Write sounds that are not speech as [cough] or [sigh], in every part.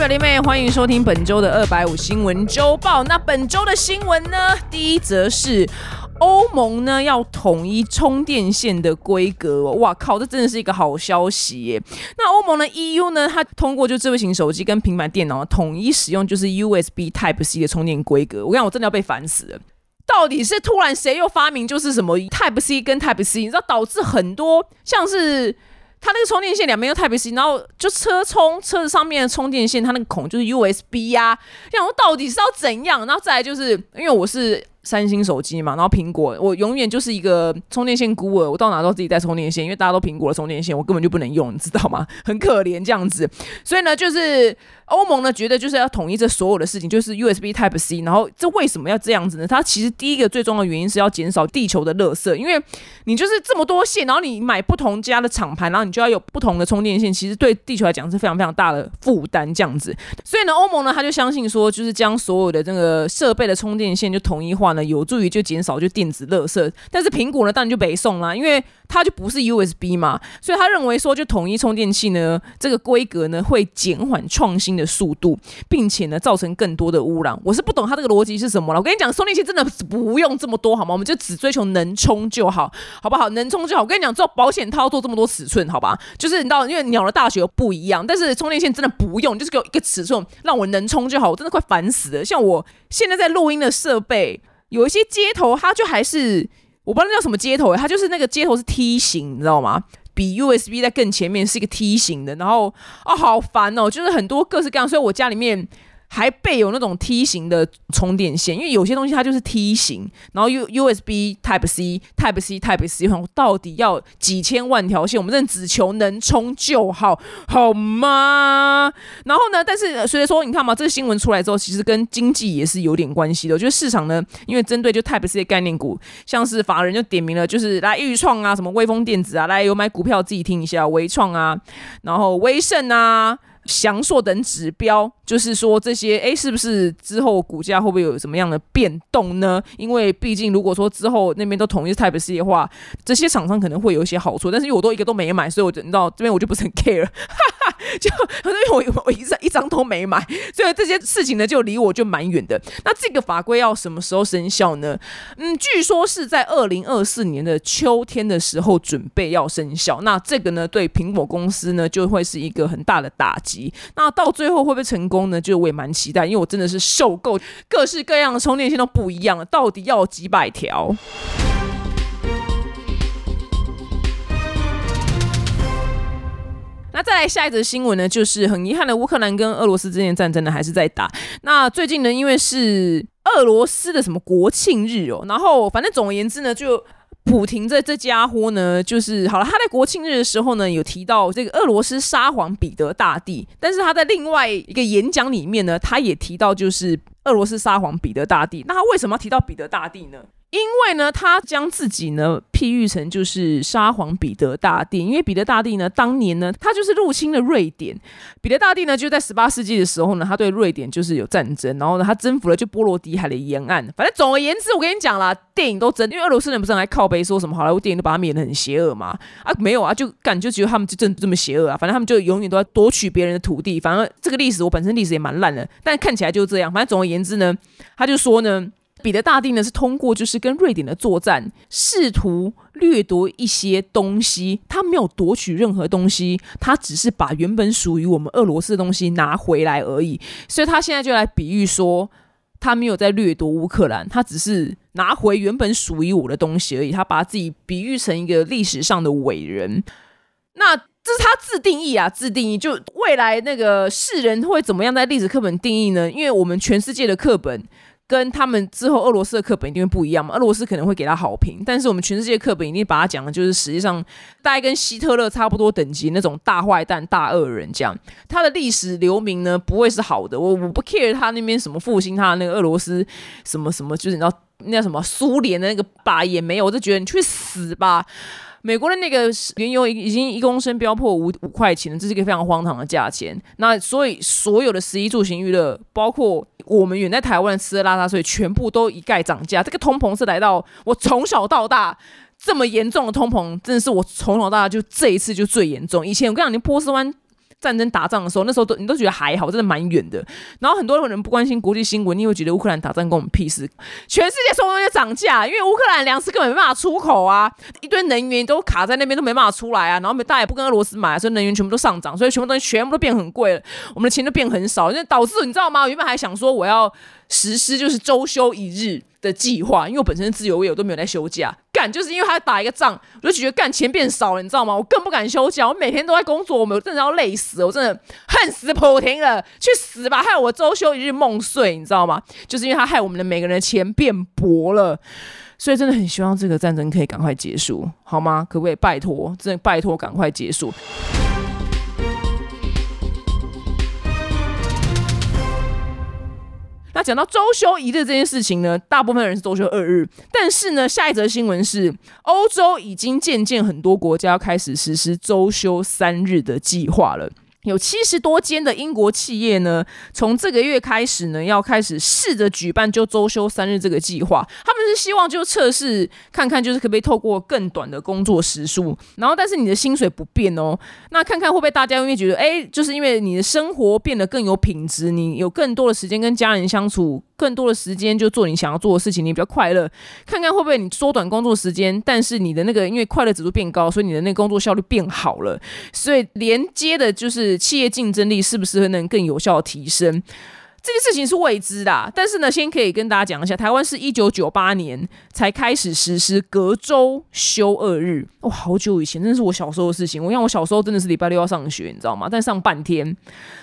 表弟妹，欢迎收听本周的二百五新闻周报。那本周的新闻呢？第一则是欧盟呢要统一充电线的规格。哇靠，这真的是一个好消息耶！那欧盟的 EU 呢，它通过就智慧型手机跟平板电脑统一使用就是 USB Type C 的充电规格。我讲我真的要被烦死了。到底是突然谁又发明就是什么 Type C 跟 Type C？你知道导致很多像是。它那个充电线两边又 Type C，然后就车充车子上面的充电线，它那个孔就是 USB 呀。然后到底是要怎样？然后再来就是因为我是。三星手机嘛，然后苹果，我永远就是一个充电线孤儿，我到哪都自己带充电线，因为大家都苹果的充电线，我根本就不能用，你知道吗？很可怜这样子。所以呢，就是欧盟呢觉得就是要统一这所有的事情，就是 USB Type C。然后这为什么要这样子呢？它其实第一个最重要的原因是要减少地球的垃圾，因为你就是这么多线，然后你买不同家的厂牌，然后你就要有不同的充电线，其实对地球来讲是非常非常大的负担这样子。所以呢，欧盟呢他就相信说，就是将所有的这个设备的充电线就统一化呢，有助于就减少就电子垃圾。但是苹果呢，当然就没送啦，因为它就不是 USB 嘛，所以他认为说，就统一充电器呢，这个规格呢会减缓创新的速度，并且呢造成更多的污染。我是不懂他这个逻辑是什么了。我跟你讲，充电器真的不用这么多好吗？我们就只追求能充就好，好不好？能充就好。我跟你讲，做保险套做这么多尺寸，好吧？就是你知道，因为鸟的大小不一样，但是充电线真的不用，就是给我一个尺寸，让我能充就好。我真的快烦死了。像我现在在录音的设备，有一些接头，它就还是我不知道那叫什么接头，它就是那个接头是梯形，你知道吗？比 USB 在更前面是一个梯形的，然后哦，好烦哦，就是很多各式各样，所以我家里面。还备有那种梯形的充电线，因为有些东西它就是梯形，然后 U USB Type C Type C Type C，我到底要几千万条线，我们真的只求能充就好，好吗？然后呢，但是所以说，你看嘛，这个新闻出来之后，其实跟经济也是有点关系的。我觉得市场呢，因为针对就 Type C 概念股，像是法人就点名了，就是来预创啊，什么微风电子啊，来有买股票自己听一下，微创啊，然后威盛啊。翔硕等指标，就是说这些，哎，是不是之后股价会不会有什么样的变动呢？因为毕竟如果说之后那边都统一 Type C 的话，这些厂商可能会有一些好处。但是因为我都一个都没买，所以我你知道这边我就不是很 care，[laughs] 就因为我我一张一张都没买，所以这些事情呢就离我就蛮远的。那这个法规要什么时候生效呢？嗯，据说是在二零二四年的秋天的时候准备要生效。那这个呢，对苹果公司呢就会是一个很大的打击。那到最后会不会成功呢？就我也蛮期待，因为我真的是受够各式各样的充电线都不一样了，到底要几百条？那再来下一则新闻呢？就是很遗憾的，乌克兰跟俄罗斯之间战争呢还是在打。那最近呢，因为是俄罗斯的什么国庆日哦，然后反正总而言之呢，就。普廷这这家伙呢，就是好了。他在国庆日的时候呢，有提到这个俄罗斯沙皇彼得大帝，但是他在另外一个演讲里面呢，他也提到就是俄罗斯沙皇彼得大帝。那他为什么要提到彼得大帝呢？因为呢，他将自己呢譬喻成就是沙皇彼得大帝，因为彼得大帝呢当年呢他就是入侵了瑞典。彼得大帝呢就在十八世纪的时候呢，他对瑞典就是有战争，然后呢他征服了就波罗的海的沿岸。反正总而言之，我跟你讲啦，电影都真，因为俄罗斯人不是来靠背说什么好莱坞电影都把他们演的很邪恶嘛？啊，没有啊，就感觉觉得他们就真这么邪恶啊？反正他们就永远都在夺取别人的土地。反正这个历史我本身历史也蛮烂的，但看起来就是这样。反正总而言之呢，他就说呢。彼得大帝呢是通过就是跟瑞典的作战，试图掠夺一些东西。他没有夺取任何东西，他只是把原本属于我们俄罗斯的东西拿回来而已。所以他现在就来比喻说，他没有在掠夺乌克兰，他只是拿回原本属于我的东西而已。他把自己比喻成一个历史上的伟人。那这是他自定义啊，自定义。就未来那个世人会怎么样在历史课本定义呢？因为我们全世界的课本。跟他们之后俄罗斯的课本一定会不一样嘛？俄罗斯可能会给他好评，但是我们全世界课本一定把他讲的就是实际上大概跟希特勒差不多等级那种大坏蛋、大恶人这样。他的历史留名呢不会是好的。我我不 care 他那边什么复兴他的那个俄罗斯什么什么，就是你知道那什么苏联的那个吧也没有，我就觉得你去死吧。美国的那个原油已已经一公升飙破五五块钱了，这是一个非常荒唐的价钱。那所以所有的十一住行娱乐，包括我们远在台湾吃的拉拉所以全部都一概涨价。这个通膨是来到我从小到大这么严重的通膨，真的是我从小到大就这一次就最严重。以前我跟你讲，连波斯湾战争打仗的时候，那时候都你都觉得还好，真的蛮远的。然后很多人不关心国际新闻，你会觉得乌克兰打仗跟我们屁事。全世界所有东西涨价，因为乌克兰粮食根本没办法出口啊，一堆能源都卡在那边都没办法出来啊。然后大家也不跟俄罗斯买，所以能源全部都上涨，所以全部东西全部都变很贵了，我们的钱就变很少，那导致你知道吗？我原本还想说我要实施就是周休一日的计划，因为我本身是自由业，我都没有在休假。就是因为他打一个仗，我就觉得干钱变少了，你知道吗？我更不敢休假，我每天都在工作，我们真的要累死，我真的恨死莆田了，去死吧！害我周休一日梦碎，你知道吗？就是因为他害我们的每个人的钱变薄了，所以真的很希望这个战争可以赶快结束，好吗？可不可以拜托，真的拜托赶快结束？讲到周休一日这件事情呢，大部分人是周休二日，但是呢，下一则新闻是欧洲已经渐渐很多国家开始实施周休三日的计划了。有七十多间的英国企业呢，从这个月开始呢，要开始试着举办就周休三日这个计划。他们是希望就测试看看，就是可不可以透过更短的工作时数，然后但是你的薪水不变哦。那看看会不会大家因为觉得，哎，就是因为你的生活变得更有品质，你有更多的时间跟家人相处。更多的时间就做你想要做的事情，你比较快乐。看看会不会你缩短工作时间，但是你的那个因为快乐指数变高，所以你的那个工作效率变好了。所以连接的就是企业竞争力是不是能更有效的提升？这件事情是未知的，但是呢，先可以跟大家讲一下，台湾是一九九八年才开始实施隔周休二日，哇，好久以前，真的是我小时候的事情。我想我小时候真的是礼拜六要上学，你知道吗？但上半天，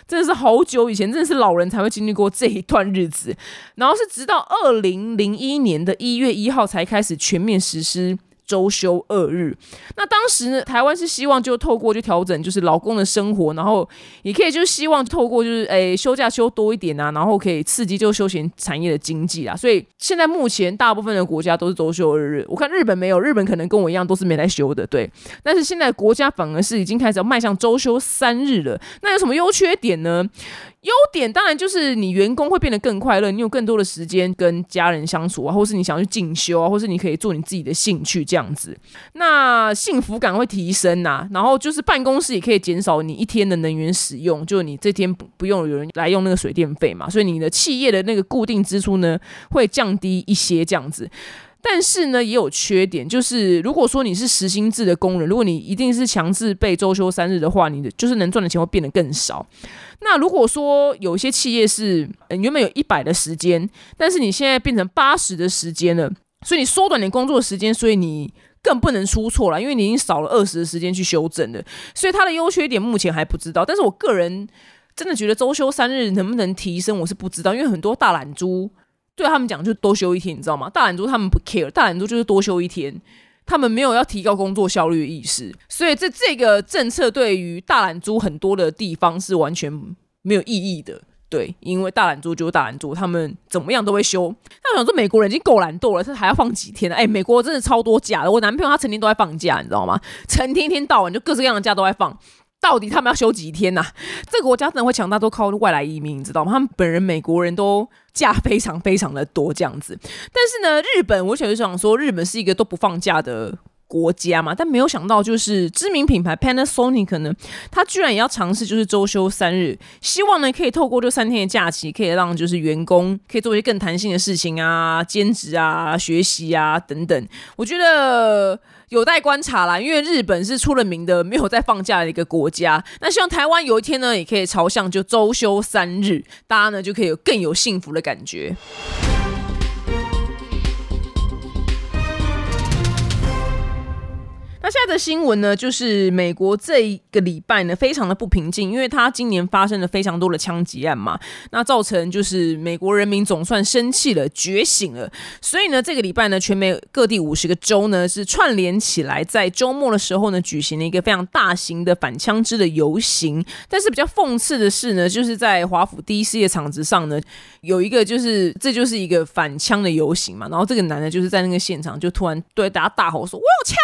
真的是好久以前，真的是老人才会经历过这一段日子。然后是直到二零零一年的一月一号才开始全面实施。周休二日，那当时呢，台湾是希望就透过就调整就是劳工的生活，然后也可以就希望透过就是诶休假休多一点啊，然后可以刺激就休闲产业的经济啊。所以现在目前大部分的国家都是周休二日，我看日本没有，日本可能跟我一样都是没来休的，对。但是现在国家反而是已经开始要迈向周休三日了。那有什么优缺点呢？优点当然就是你员工会变得更快乐，你有更多的时间跟家人相处啊，或是你想要去进修啊，或是你可以做你自己的兴趣这样子，那幸福感会提升呐。然后就是办公室也可以减少你一天的能源使用，就你这天不不用有人来用那个水电费嘛，所以你的企业的那个固定支出呢会降低一些这样子。但是呢，也有缺点，就是如果说你是实薪制的工人，如果你一定是强制被周休三日的话，你的就是能赚的钱会变得更少。那如果说有一些企业是原本有一百的时间，但是你现在变成八十的时间了，所以你缩短你工作时间，所以你更不能出错了，因为你已经少了二十的时间去修正了。所以它的优缺点目前还不知道，但是我个人真的觉得周休三日能不能提升，我是不知道，因为很多大懒猪。对他们讲就多休一天，你知道吗？大懒猪他们不 care，大懒猪就是多休一天，他们没有要提高工作效率的意识，所以这这个政策对于大懒猪很多的地方是完全没有意义的。对，因为大懒猪就是大懒猪，他们怎么样都会休。那我想说，美国人已经够懒惰了，这还要放几天呢？哎，美国真的超多假的，我男朋友他成天都在放假，你知道吗？成天天到晚就各式各样的假都在放。到底他们要休几天呐？这个国家真的会强大，都靠外来移民，你知道吗？他们本人美国人都假非常非常的多这样子。但是呢，日本我想就想说，日本是一个都不放假的国家嘛。但没有想到，就是知名品牌 Panasonic 呢，他居然也要尝试就是周休三日，希望呢可以透过这三天的假期，可以让就是员工可以做一些更弹性的事情啊，兼职啊，学习啊等等。我觉得。有待观察啦，因为日本是出了名的没有在放假的一个国家。那希望台湾有一天呢，也可以朝向就周休三日，大家呢就可以有更有幸福的感觉。那现在的新闻呢，就是美国这一个礼拜呢，非常的不平静，因为它今年发生了非常多的枪击案嘛，那造成就是美国人民总算生气了，觉醒了。所以呢，这个礼拜呢，全美各地五十个州呢是串联起来，在周末的时候呢，举行了一个非常大型的反枪支的游行。但是比较讽刺的是呢，就是在华府第一世界场子上呢，有一个就是这就是一个反枪的游行嘛，然后这个男的就是在那个现场就突然对大家大吼说：“我有枪！”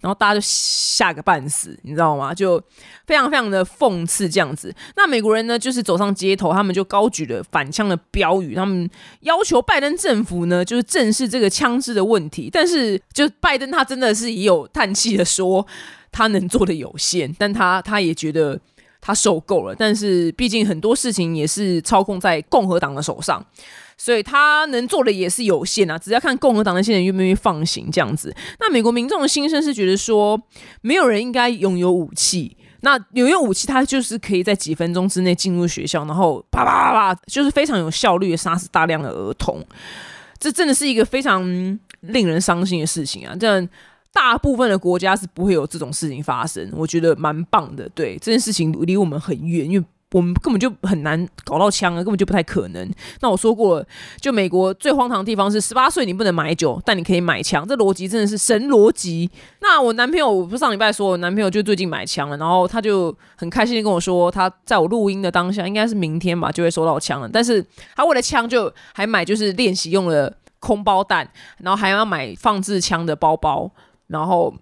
然后。大家就吓个半死，你知道吗？就非常非常的讽刺这样子。那美国人呢，就是走上街头，他们就高举了反枪的标语，他们要求拜登政府呢，就是正视这个枪支的问题。但是，就拜登他真的是也有叹气的说，他能做的有限，但他他也觉得。他受够了。但是毕竟很多事情也是操控在共和党的手上，所以他能做的也是有限啊。只要看共和党那些人愿不愿意放行这样子。那美国民众的心声是觉得说，没有人应该拥有武器。那拥有武器，他就是可以在几分钟之内进入学校，然后啪啪啪啪，就是非常有效率的杀死大量的儿童。这真的是一个非常令人伤心的事情啊！这样大部分的国家是不会有这种事情发生，我觉得蛮棒的。对这件事情离我们很远，因为。我们根本就很难搞到枪啊，根本就不太可能。那我说过了，就美国最荒唐的地方是十八岁你不能买酒，但你可以买枪，这逻辑真的是神逻辑。那我男朋友，我不是上礼拜说，我男朋友就最近买枪了，然后他就很开心的跟我说，他在我录音的当下，应该是明天吧，就会收到枪了。但是他为了枪，就还买就是练习用的空包弹，然后还要买放置枪的包包，然后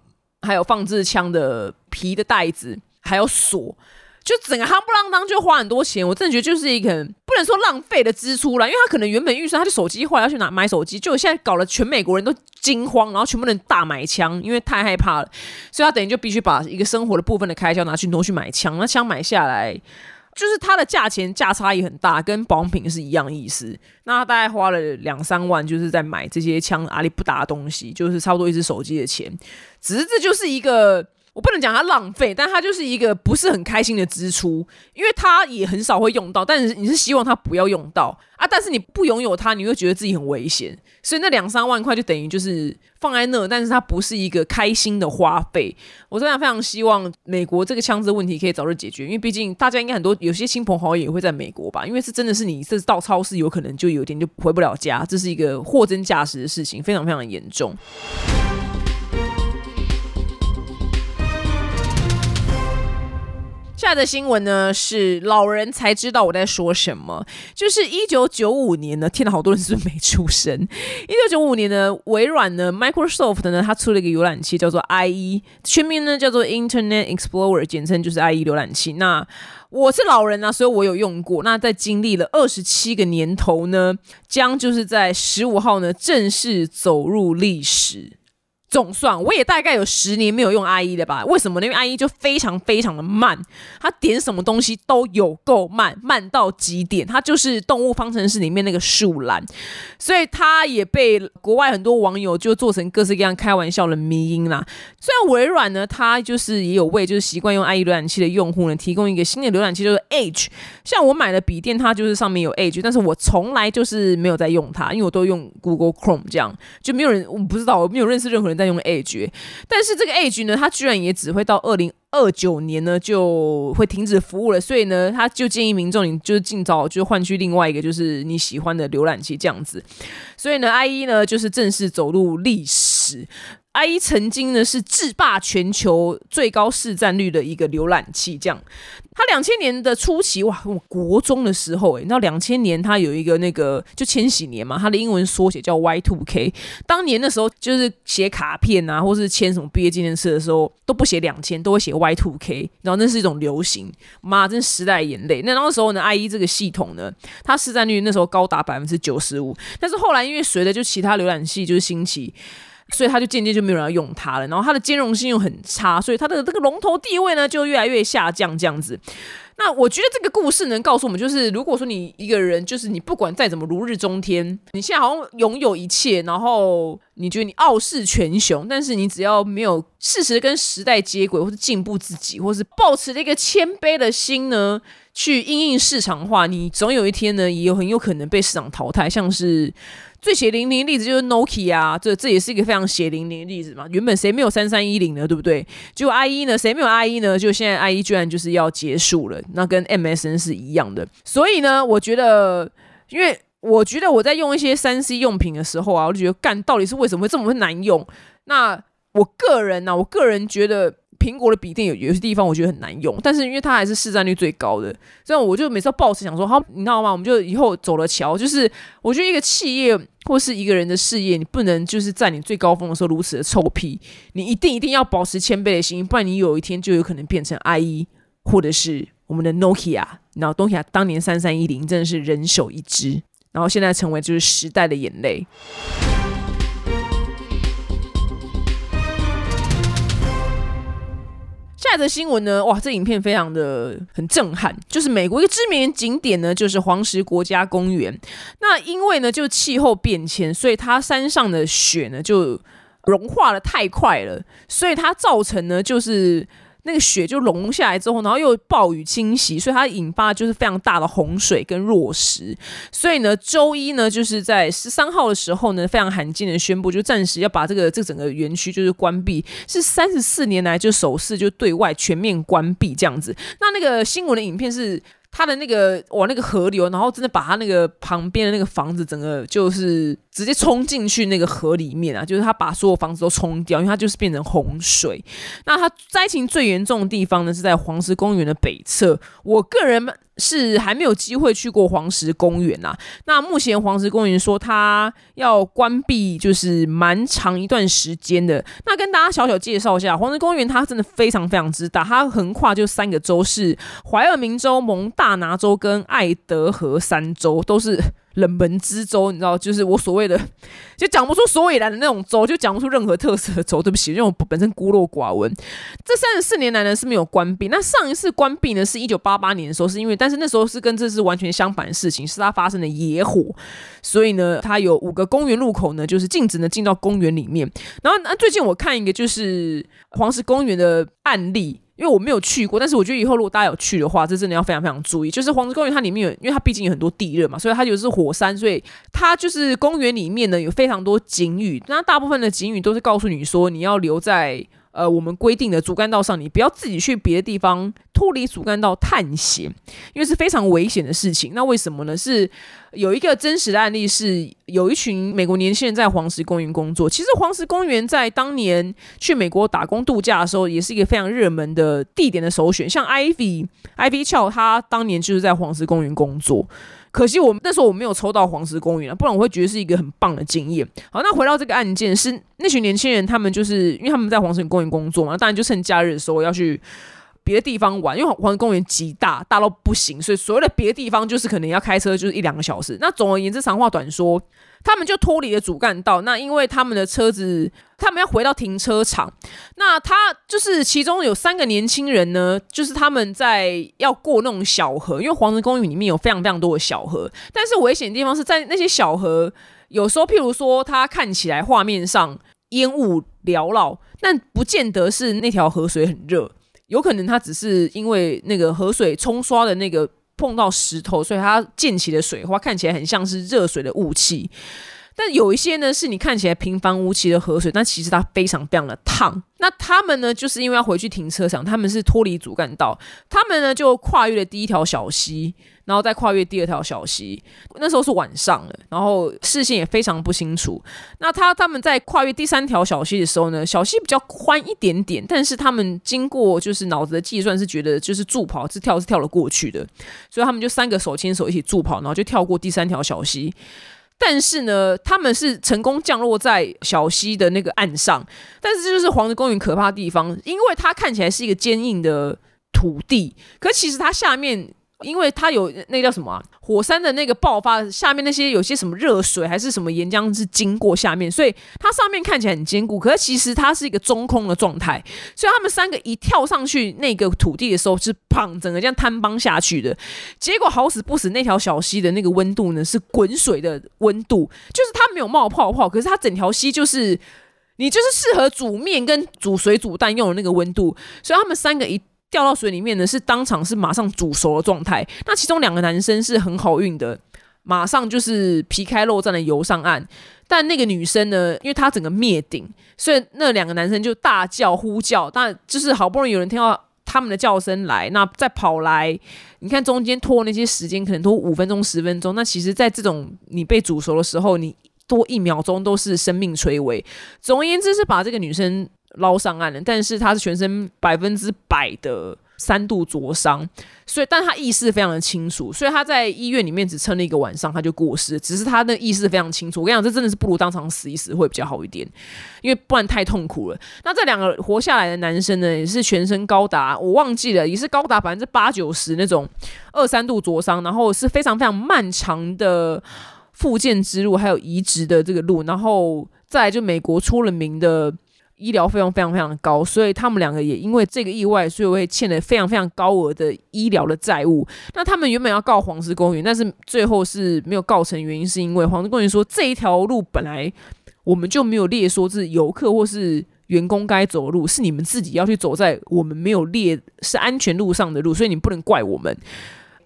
还有放置枪的皮的袋子，还有锁。就整个夯不啷当就花很多钱，我真的觉得就是一个不能说浪费的支出了，因为他可能原本预算他就手机坏要去拿买手机，就现在搞了全美国人都惊慌，然后全部人大买枪，因为太害怕了，所以他等于就必须把一个生活的部分的开销拿去挪去买枪，那枪买下来就是它的价钱价差也很大，跟保养品是一样意思。那他大概花了两三万，就是在买这些枪阿里不达东西，就是差不多一只手机的钱，只是这就是一个。我不能讲它浪费，但它就是一个不是很开心的支出，因为它也很少会用到。但是你是希望它不要用到啊，但是你不拥有它，你会觉得自己很危险。所以那两三万块就等于就是放在那，但是它不是一个开心的花费。我真的非常希望美国这个枪支问题可以早日解决，因为毕竟大家应该很多有些亲朋好友也会在美国吧，因为是真的是你这到超市有可能就有一天就回不了家，这是一个货真价实的事情，非常非常严重。下的新闻呢是老人才知道我在说什么，就是一九九五年呢，天哪，好多人是不是没出生？一九九五年呢，微软呢，Microsoft 呢，它出了一个浏览器叫做 IE，全名呢叫做 Internet Explorer，简称就是 IE 浏览器。那我是老人啊，所以我有用过。那在经历了二十七个年头呢，将就是在十五号呢正式走入历史。总算我也大概有十年没有用 IE 了吧？为什么呢？因为 IE 就非常非常的慢，它点什么东西都有够慢，慢到极点。它就是动物方程式里面那个树懒，所以它也被国外很多网友就做成各式各样开玩笑的迷音啦。虽然微软呢，它就是也有为就是习惯用 IE 浏览器的用户呢提供一个新的浏览器，就是 Edge。像我买的笔电，它就是上面有 Edge，但是我从来就是没有在用它，因为我都用 Google Chrome，这样就没有人我不知道，我没有认识任何人。在用 Edge，但是这个 Age 呢，它居然也只会到二零二九年呢就会停止服务了，所以呢，他就建议民众你就是尽早就换去另外一个就是你喜欢的浏览器这样子，所以呢，IE 呢就是正式走入历史。IE 曾经呢是制霸全球最高市占率的一个浏览器，这样。它两千年的初期，哇，我国中的时候，哎，你知道两千年它有一个那个就千禧年嘛，它的英文缩写叫 Y Two K。当年的时候，就是写卡片啊，或是签什么毕业纪念册的时候，都不写两千，都会写 Y Two K，然后那是一种流行。妈，真时代眼泪。那那时候呢，IE 这个系统呢，它市占率那时候高达百分之九十五，但是后来因为随着就其他浏览器就是兴起。所以他就渐渐就没有人要用它了，然后它的兼容性又很差，所以它的这个龙头地位呢就越来越下降这样子。那我觉得这个故事能告诉我们，就是如果说你一个人，就是你不管再怎么如日中天，你现在好像拥有一切，然后你觉得你傲视群雄，但是你只要没有适时跟时代接轨，或是进步自己，或是保持了一个谦卑的心呢，去应应市场化，你总有一天呢，也有很有可能被市场淘汰，像是。最血淋淋的例子就是 Nokia 啊，这这也是一个非常血淋淋的例子嘛。原本谁没有三三一零呢？对不对？就 IE 呢？谁没有 IE 呢？就现在 IE 居然就是要结束了，那跟 MSN 是一样的。所以呢，我觉得，因为我觉得我在用一些三 C 用品的时候啊，我就觉得干到底是为什么会这么难用？那我个人呢，我个人觉得。苹果的笔电有有些地方我觉得很难用，但是因为它还是市占率最高的，这样我就每次抱持想说，好，你知道吗？我们就以后走了桥，就是我觉得一个企业或是一个人的事业，你不能就是在你最高峰的时候如此的臭屁，你一定一定要保持谦卑的心，不然你有一天就有可能变成 IE 或者是我们的 Nokia，然后 Nokia 当年三三一零真的是人手一只，然后现在成为就是时代的眼泪。下一则新闻呢，哇，这影片非常的很震撼，就是美国一个知名景点呢，就是黄石国家公园。那因为呢，就气候变迁，所以它山上的雪呢就融化的太快了，所以它造成呢就是。那个雪就融下来之后，然后又暴雨侵袭，所以它引发就是非常大的洪水跟落石。所以呢，周一呢，就是在十三号的时候呢，非常罕见的宣布，就暂时要把这个这整个园区就是关闭，是三十四年来就首次就对外全面关闭这样子。那那个新闻的影片是。他的那个哇，那个河流，然后真的把他那个旁边的那个房子，整个就是直接冲进去那个河里面啊！就是他把所有房子都冲掉，因为他就是变成洪水。那他灾情最严重的地方呢，是在黄石公园的北侧。我个人。是还没有机会去过黄石公园呐。那目前黄石公园说它要关闭，就是蛮长一段时间的。那跟大家小小介绍一下，黄石公园它真的非常非常之大，它横跨就三个州，是怀俄明州、蒙大拿州跟爱德荷三州，都是。冷门之州，你知道，就是我所谓的，就讲不出所以然的那种州，就讲不出任何特色的州。对不起，因为我本身孤陋寡闻。这三十四年来呢是没有关闭。那上一次关闭呢是一九八八年的时候，是因为，但是那时候是跟这是完全相反的事情，是它发生的野火，所以呢，它有五个公园入口呢，就是禁止呢进到公园里面。然后，那最近我看一个就是黄石公园的案例。因为我没有去过，但是我觉得以后如果大家有去的话，这真的要非常非常注意。就是黄石公园它里面有，因为它毕竟有很多地热嘛，所以它就是火山，所以它就是公园里面呢有非常多景语。那大部分的景语都是告诉你说你要留在。呃，我们规定的主干道上，你不要自己去别的地方脱离主干道探险，因为是非常危险的事情。那为什么呢？是有一个真实的案例，是有一群美国年轻人在黄石公园工作。其实黄石公园在当年去美国打工度假的时候，也是一个非常热门的地点的首选。像 Ivy Ivy 俏他当年就是在黄石公园工作。可惜我那时候我没有抽到黄石公园啊，不然我会觉得是一个很棒的经验。好，那回到这个案件，是那群年轻人，他们就是因为他们在黄石公园工作嘛，当然就趁假日的时候要去别的地方玩，因为黄石公园极大，大到不行，所以所谓的别的地方就是可能要开车就是一两个小时。那总而言之，长话短说。他们就脱离了主干道，那因为他们的车子，他们要回到停车场。那他就是其中有三个年轻人呢，就是他们在要过那种小河，因为黄石公园里面有非常非常多的小河，但是危险的地方是在那些小河，有时候譬如说它看起来画面上烟雾缭绕，但不见得是那条河水很热，有可能它只是因为那个河水冲刷的那个。碰到石头，所以它溅起的水花看起来很像是热水的雾气。但有一些呢，是你看起来平凡无奇的河水，但其实它非常非常的烫。那他们呢，就是因为要回去停车场，他们是脱离主干道，他们呢就跨越了第一条小溪，然后再跨越第二条小溪。那时候是晚上了，然后视线也非常不清楚。那他他们在跨越第三条小溪的时候呢，小溪比较宽一点点，但是他们经过就是脑子的计算是觉得就是助跑是跳是跳了过去的，所以他们就三个手牵手一起助跑，然后就跳过第三条小溪。但是呢，他们是成功降落在小溪的那个岸上，但是这就是黄石公园可怕的地方，因为它看起来是一个坚硬的土地，可其实它下面。因为它有那叫什么啊，火山的那个爆发，下面那些有些什么热水还是什么岩浆是经过下面，所以它上面看起来很坚固，可是其实它是一个中空的状态。所以他们三个一跳上去那个土地的时候，是砰，整个这样坍崩下去的。结果好死不死，那条小溪的那个温度呢是滚水的温度，就是它没有冒泡泡，可是它整条溪就是你就是适合煮面跟煮水煮蛋用的那个温度。所以他们三个一。掉到水里面呢，是当场是马上煮熟的状态。那其中两个男生是很好运的，马上就是皮开肉绽的游上岸。但那个女生呢，因为她整个灭顶，所以那两个男生就大叫呼叫。但就是好不容易有人听到他们的叫声来，那再跑来，你看中间拖那些时间，可能拖五分钟、十分钟。那其实，在这种你被煮熟的时候，你多一秒钟都是生命垂危。总而言之，是把这个女生。捞上岸了，但是他是全身百分之百的三度灼伤，所以但他意识非常的清楚，所以他在医院里面只撑了一个晚上，他就过世。只是他的意识非常清楚，我跟你讲，这真的是不如当场死一死会比较好一点，因为不然太痛苦了。那这两个活下来的男生呢，也是全身高达我忘记了，也是高达百分之八九十那种二三度灼伤，然后是非常非常漫长的复健之路，还有移植的这个路，然后再就美国出了名的。医疗费用非常非常高，所以他们两个也因为这个意外，所以会欠了非常非常高额的医疗的债务。那他们原本要告黄石公园，但是最后是没有告成，原因是因为黄石公园说这一条路本来我们就没有列说是游客或是员工该走的路，是你们自己要去走在我们没有列是安全路上的路，所以你不能怪我们。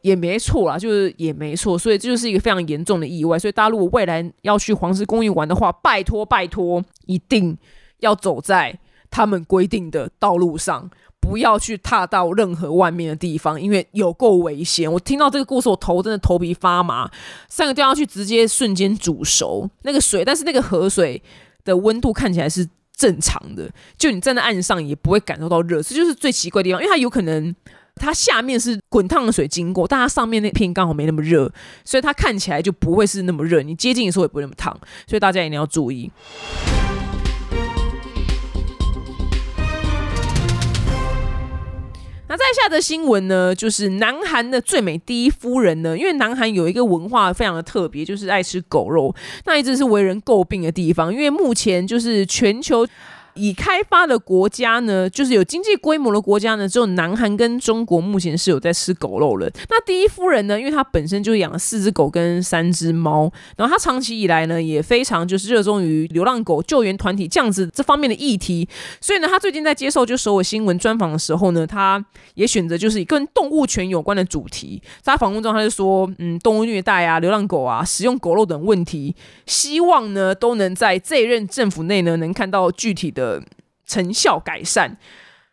也没错啦，就是也没错，所以这就是一个非常严重的意外。所以大家如果未来要去黄石公园玩的话，拜托拜托，一定要走在他们规定的道路上，不要去踏到任何外面的地方，因为有够危险。我听到这个故事，我头真的头皮发麻。三个掉下去，直接瞬间煮熟那个水，但是那个河水的温度看起来是正常的，就你站在岸上也不会感受到热，这就是最奇怪的地方，因为它有可能。它下面是滚烫的水经过，但它上面那片刚好没那么热，所以它看起来就不会是那么热。你接近的时候也不会那么烫，所以大家一定要注意。在下的新闻呢，就是南韩的最美第一夫人呢，因为南韩有一个文化非常的特别，就是爱吃狗肉，那一直是为人诟病的地方。因为目前就是全球。已开发的国家呢，就是有经济规模的国家呢，只有南韩跟中国目前是有在吃狗肉了。那第一夫人呢，因为她本身就养了四只狗跟三只猫，然后她长期以来呢也非常就是热衷于流浪狗救援团体这样子这方面的议题，所以呢，她最近在接受就首尔新闻专访的时候呢，她也选择就是跟动物权有关的主题。在访问中，她就说，嗯，动物虐待啊、流浪狗啊、使用狗肉等问题，希望呢都能在这一任政府内呢能看到具体的。的成效改善，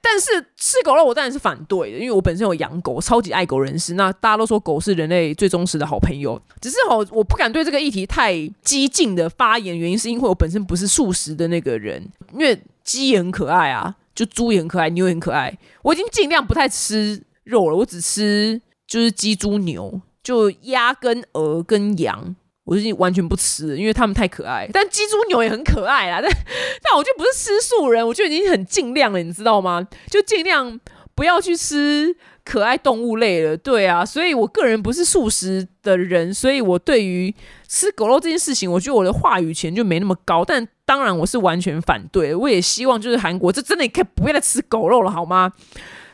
但是吃狗肉我当然是反对的，因为我本身有养狗，超级爱狗人士。那大家都说狗是人类最忠实的好朋友，只是哦，我不敢对这个议题太激进的发言，原因是因为我本身不是素食的那个人，因为鸡也很可爱啊，就猪也很可爱，牛也很可爱。我已经尽量不太吃肉了，我只吃就是鸡、猪、牛，就鸭跟鹅跟羊。我最近完全不吃，因为他们太可爱。但鸡、猪、牛也很可爱啦。[laughs] 但但我就不是吃素人，我就已经很尽量了，你知道吗？就尽量不要去吃可爱动物类了。对啊，所以我个人不是素食的人，所以我对于吃狗肉这件事情，我觉得我的话语权就没那么高。但当然，我是完全反对。我也希望就是韩国，这真的可以不要再吃狗肉了，好吗？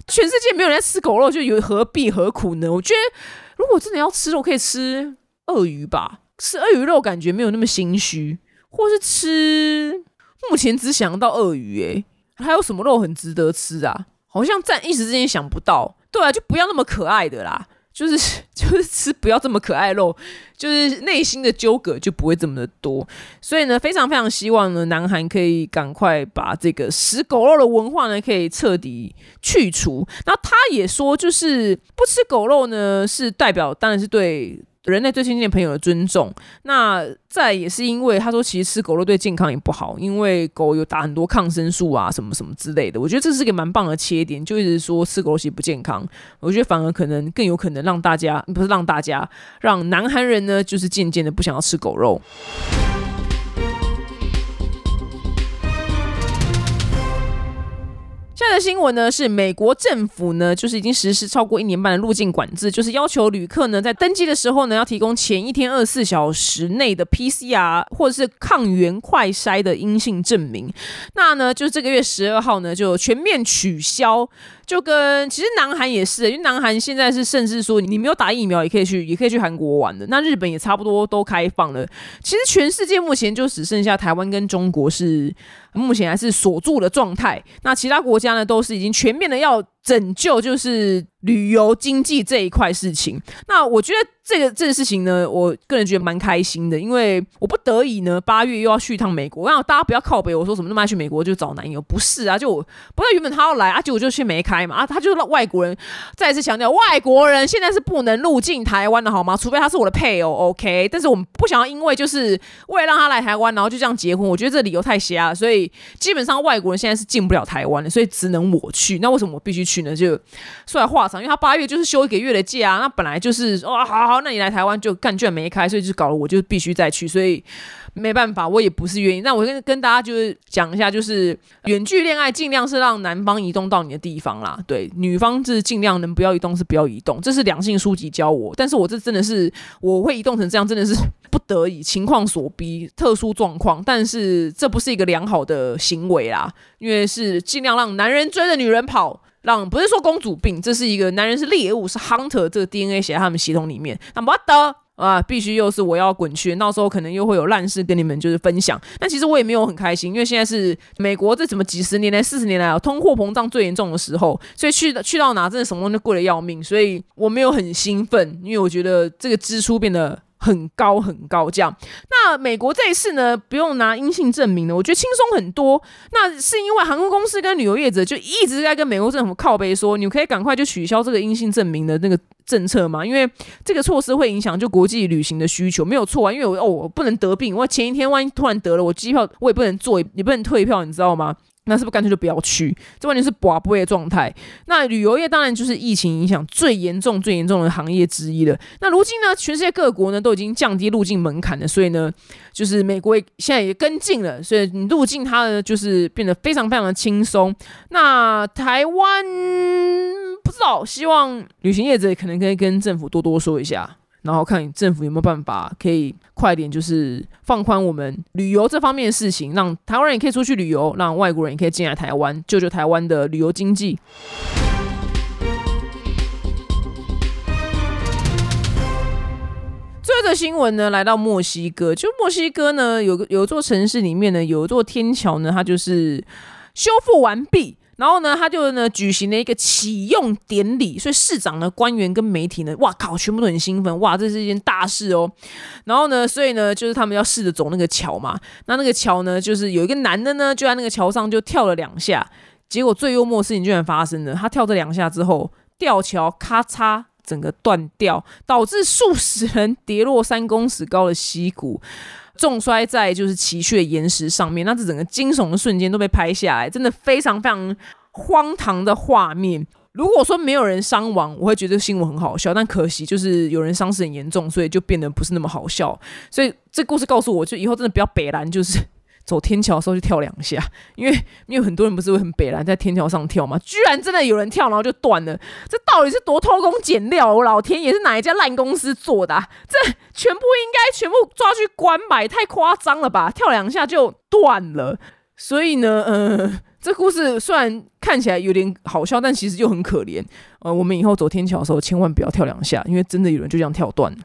全世界没有人在吃狗肉，就有何必何苦呢？我觉得如果真的要吃肉，可以吃鳄鱼吧。吃鳄鱼肉感觉没有那么心虚，或是吃目前只想到鳄鱼，诶，还有什么肉很值得吃啊？好像暂一时之间想不到。对啊，就不要那么可爱的啦，就是 [laughs] 就是吃不要这么可爱肉，就是内心的纠葛就不会这么的多。所以呢，非常非常希望呢，南韩可以赶快把这个食狗肉的文化呢，可以彻底去除。那他也说，就是不吃狗肉呢，是代表当然是对。人类最亲近的朋友的尊重，那再也是因为他说，其实吃狗肉对健康也不好，因为狗有打很多抗生素啊，什么什么之类的。我觉得这是个蛮棒的切点，就一直说吃狗肉其实不健康。我觉得反而可能更有可能让大家，不是让大家，让南韩人呢，就是渐渐的不想要吃狗肉。新闻呢是美国政府呢，就是已经实施超过一年半的入境管制，就是要求旅客呢在登机的时候呢要提供前一天二十四小时内的 PCR 或者是抗原快筛的阴性证明。那呢，就是这个月十二号呢就全面取消。就跟其实南韩也是，因为南韩现在是甚至说你没有打疫苗也可以去，也可以去韩国玩的。那日本也差不多都开放了。其实全世界目前就只剩下台湾跟中国是目前还是锁住的状态。那其他国家呢，都是已经全面的要拯救，就是旅游经济这一块事情。那我觉得。这个这个事情呢，我个人觉得蛮开心的，因为我不得已呢，八月又要去一趟美国。我让大家不要靠北，我说什么那么爱去美国就找男友，不是啊，就我不是原本他要来啊，结果就去没开嘛啊，他就让外国人再次强调，外国人现在是不能入境台湾的好吗？除非他是我的配偶，OK？但是我们不想要因为就是为了让他来台湾，然后就这样结婚，我觉得这理由太瞎了，所以基本上外国人现在是进不了台湾的，所以只能我去。那为什么我必须去呢？就说来话长，因为他八月就是休一个月的假啊，那本来就是哦，好好，那你来台湾就干，卷没开，所以就搞得我就必须再去，所以。没办法，我也不是愿意。那我跟跟大家就是讲一下，就是远距恋爱尽量是让男方移动到你的地方啦，对，女方是尽量能不要移动是不要移动，这是两性书籍教我。但是我这真的是我会移动成这样，真的是不得已、情况所逼、特殊状况。但是这不是一个良好的行为啦，因为是尽量让男人追着女人跑，让不是说公主病，这是一个男人是猎物，是 hunter 这个 DNA 写在他们系统里面，那么得。啊，必须又是我要滚去，到时候可能又会有烂事跟你们就是分享。但其实我也没有很开心，因为现在是美国这怎么几十年来、四十年来啊，通货膨胀最严重的时候，所以去去到哪真的什么东西贵的要命，所以我没有很兴奋，因为我觉得这个支出变得。很高很高，这样。那美国这一次呢，不用拿阴性证明了，我觉得轻松很多。那是因为航空公司跟旅游业者就一直在跟美国政府靠背说，你可以赶快就取消这个阴性证明的那个政策嘛，因为这个措施会影响就国际旅行的需求，没有错啊。因为我哦，我不能得病，我前一天万一突然得了，我机票我也不能做，也不能退票，你知道吗？那是不是干脆就不要去？这完全是寡不的状态。那旅游业当然就是疫情影响最严重、最严重的行业之一了。那如今呢，全世界各国呢都已经降低入境门槛了，所以呢，就是美国现在也跟进了，所以你入境它呢就是变得非常非常的轻松。那台湾不知道，希望旅行业者可能可以跟政府多多说一下。然后看政府有没有办法可以快点，就是放宽我们旅游这方面的事情，让台湾人也可以出去旅游，让外国人也可以进来台湾，救救台湾的旅游经济。最后的新闻呢，来到墨西哥，就墨西哥呢，有个有座城市里面呢，有一座天桥呢，它就是修复完毕。然后呢，他就呢举行了一个启用典礼，所以市长呢、官员跟媒体呢，哇靠，全部都很兴奋，哇，这是一件大事哦。然后呢，所以呢，就是他们要试着走那个桥嘛。那那个桥呢，就是有一个男的呢，就在那个桥上就跳了两下，结果最幽默的事情居然发生了，他跳这两下之后，吊桥咔嚓整个断掉，导致数十人跌落三公尺高的溪谷。重摔在就是崎岖的岩石上面，那这整个惊悚的瞬间都被拍下来，真的非常非常荒唐的画面。如果说没有人伤亡，我会觉得新闻很好笑，但可惜就是有人伤势很严重，所以就变得不是那么好笑。所以这故事告诉我就以后真的不要北兰，就是。走天桥的时候就跳两下，[laughs] 因为因为很多人不是会很北蓝在天桥上跳吗？居然真的有人跳，然后就断了，这到底是多偷工减料？我老天爷是哪一家烂公司做的？[laughs] 这全部应该全部抓去关吧？也太夸张了吧？跳两下就断了，所以呢，呃，这故事虽然看起来有点好笑，但其实又很可怜。呃，我们以后走天桥的时候千万不要跳两下，因为真的有人就这样跳断了。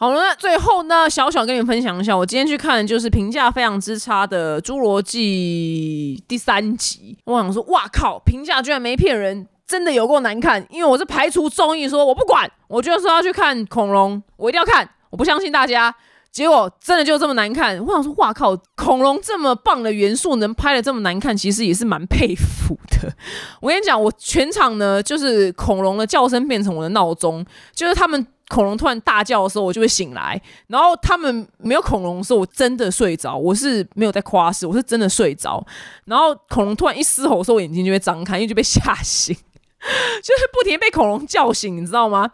好了，那最后呢，小小跟你们分享一下，我今天去看的就是评价非常之差的《侏罗纪》第三集。我想说，哇靠，评价居然没骗人，真的有够难看。因为我是排除综艺，说我不管，我就说要去看恐龙，我一定要看，我不相信大家。结果真的就这么难看。我想说，哇靠，恐龙这么棒的元素能拍的这么难看，其实也是蛮佩服的。我跟你讲，我全场呢，就是恐龙的叫声变成我的闹钟，就是他们。恐龙突然大叫的时候，我就会醒来。然后他们没有恐龙的时候，我真的睡着。我是没有在夸饰，我是真的睡着。然后恐龙突然一嘶吼的时候，我眼睛就会张开，因为就被吓醒，就是不停被恐龙叫醒，你知道吗？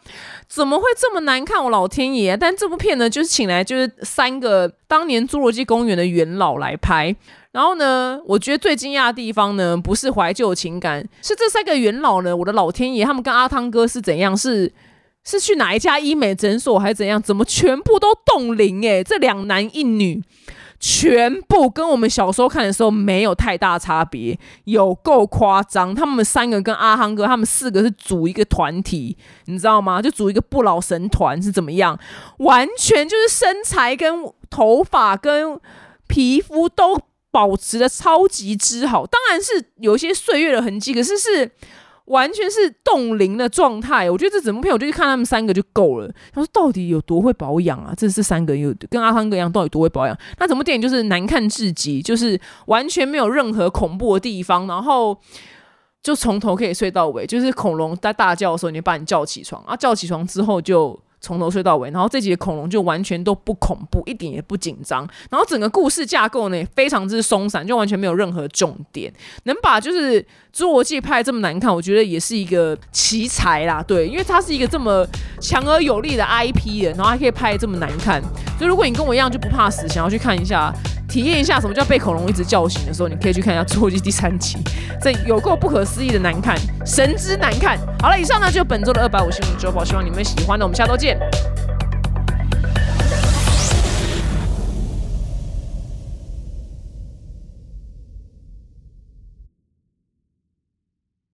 怎么会这么难看？我老天爷！但这部片呢，就是请来就是三个当年侏罗纪公园的元老来拍。然后呢，我觉得最惊讶的地方呢，不是怀旧情感，是这三个元老呢，我的老天爷，他们跟阿汤哥是怎样是？是去哪一家医美诊所还是怎样？怎么全部都冻龄？诶，这两男一女，全部跟我们小时候看的时候没有太大差别，有够夸张。他们三个跟阿汤哥，他们四个是组一个团体，你知道吗？就组一个不老神团是怎么样？完全就是身材跟头发跟皮肤都保持的超级之好，当然是有些岁月的痕迹，可是是。完全是冻龄的状态，我觉得这整部片我就去看他们三个就够了。他说到底有多会保养啊？这是三个有跟阿汤哥一样，到底多会保养？那整部电影就是难看至极，就是完全没有任何恐怖的地方，然后就从头可以睡到尾，就是恐龙在大叫的时候，你就把你叫起床啊，叫起床之后就。从头睡到尾，然后这集的恐龙就完全都不恐怖，一点也不紧张，然后整个故事架构呢也非常之松散，就完全没有任何重点，能把就是《侏罗纪》拍这么难看，我觉得也是一个奇才啦，对，因为它是一个这么强而有力的 IP 的，然后还可以拍这么难看，所以如果你跟我一样就不怕死，想要去看一下。体验一下什么叫被恐龙一直叫醒的时候，你可以去看一下《侏罗纪》第三集，这有够不可思议的难看，神之难看。好了，以上呢就本周的二百五新闻周报，希望你们喜欢的，我们下周见。